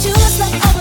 treat you just like oh,